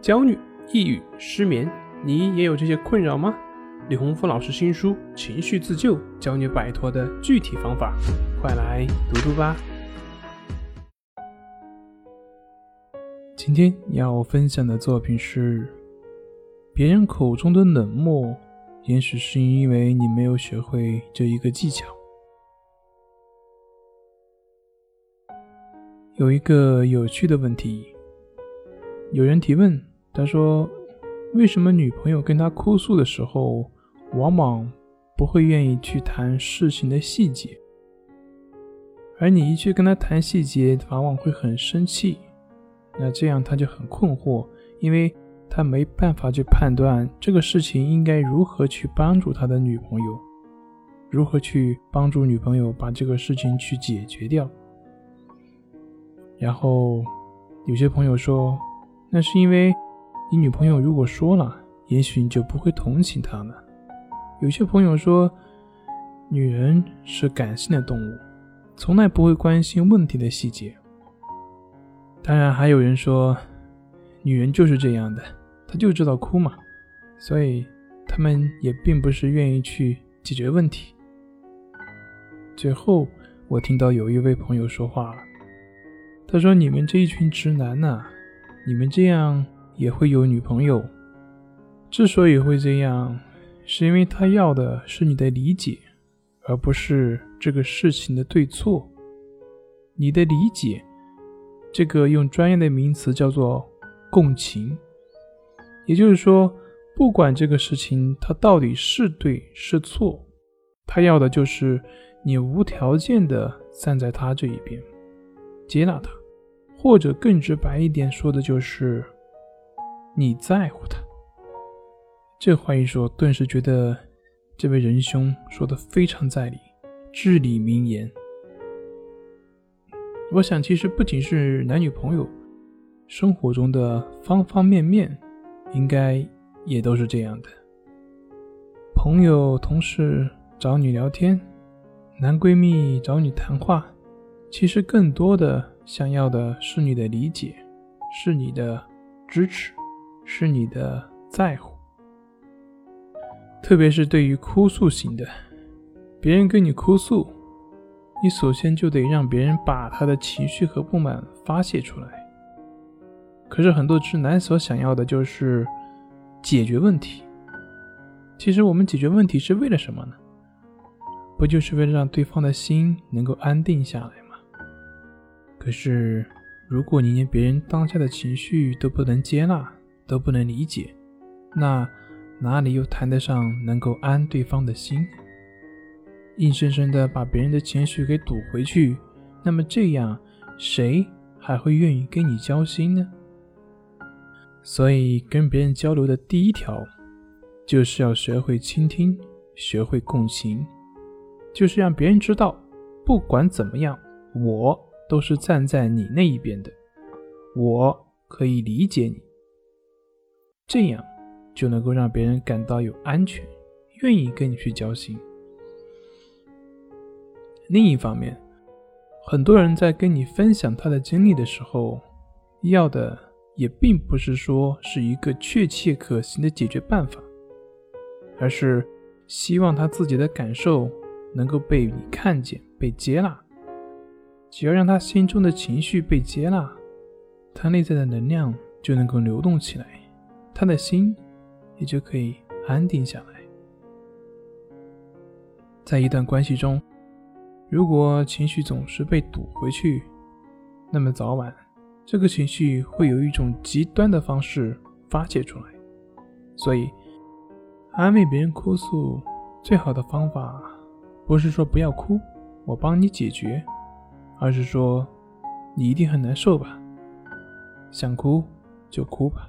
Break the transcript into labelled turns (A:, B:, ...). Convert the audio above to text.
A: 焦虑、抑郁、失眠，你也有这些困扰吗？李洪福老师新书《情绪自救》教你摆脱的具体方法，快来读读吧。今天要分享的作品是：别人口中的冷漠，也许是因为你没有学会这一个技巧。有一个有趣的问题，有人提问。他说：“为什么女朋友跟他哭诉的时候，往往不会愿意去谈事情的细节，而你一去跟他谈细节，往往会很生气。那这样他就很困惑，因为他没办法去判断这个事情应该如何去帮助他的女朋友，如何去帮助女朋友把这个事情去解决掉。然后有些朋友说，那是因为。”你女朋友如果说了，也许你就不会同情她了。有些朋友说，女人是感性的动物，从来不会关心问题的细节。当然，还有人说，女人就是这样的，她就知道哭嘛，所以他们也并不是愿意去解决问题。最后，我听到有一位朋友说话了，他说：“你们这一群直男呐，你们这样。”也会有女朋友，之所以会这样，是因为他要的是你的理解，而不是这个事情的对错。你的理解，这个用专业的名词叫做共情，也就是说，不管这个事情它到底是对是错，他要的就是你无条件的站在他这一边，接纳他，或者更直白一点说的就是。你在乎他，这话一说，顿时觉得这位仁兄说的非常在理，至理名言。我想，其实不仅是男女朋友，生活中的方方面面，应该也都是这样的。朋友、同事找你聊天，男闺蜜找你谈话，其实更多的想要的是你的理解，是你的支持。是你的在乎，特别是对于哭诉型的，别人跟你哭诉，你首先就得让别人把他的情绪和不满发泄出来。可是很多直男所想要的就是解决问题。其实我们解决问题是为了什么呢？不就是为了让对方的心能够安定下来吗？可是如果你连别人当下的情绪都不能接纳，都不能理解，那哪里又谈得上能够安对方的心？硬生生的把别人的情绪给堵回去，那么这样谁还会愿意跟你交心呢？所以，跟别人交流的第一条，就是要学会倾听，学会共情，就是让别人知道，不管怎么样，我都是站在你那一边的，我可以理解你。这样就能够让别人感到有安全，愿意跟你去交心。另一方面，很多人在跟你分享他的经历的时候，要的也并不是说是一个确切可行的解决办法，而是希望他自己的感受能够被你看见、被接纳。只要让他心中的情绪被接纳，他内在的能量就能够流动起来。他的心也就可以安定下来。在一段关系中，如果情绪总是被堵回去，那么早晚这个情绪会有一种极端的方式发泄出来。所以，安慰别人哭诉最好的方法，不是说不要哭，我帮你解决，而是说你一定很难受吧？想哭就哭吧。